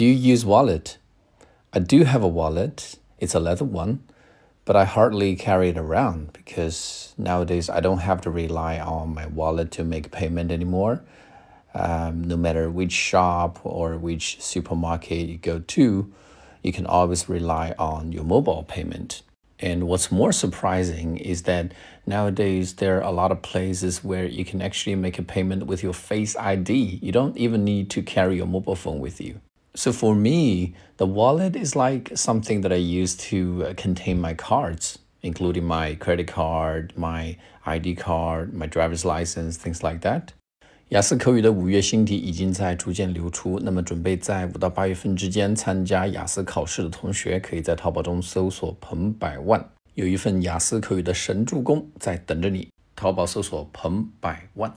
Do you use wallet? I do have a wallet. It's a leather one, but I hardly carry it around because nowadays I don't have to rely on my wallet to make payment anymore. Um, no matter which shop or which supermarket you go to, you can always rely on your mobile payment. And what's more surprising is that nowadays there are a lot of places where you can actually make a payment with your Face ID. You don't even need to carry your mobile phone with you. So for me, the wallet is like something that I use to uh, contain my cards, including my credit card, my ID card, my driver's license, things like that. 雅思口语的五月新题已经在逐渐流出，那么准备在五到八月份之间参加雅思考试的同学，可以在淘宝中搜索“彭百万”，有一份雅思口语的神助攻在等着你。淘宝搜索“彭百万”。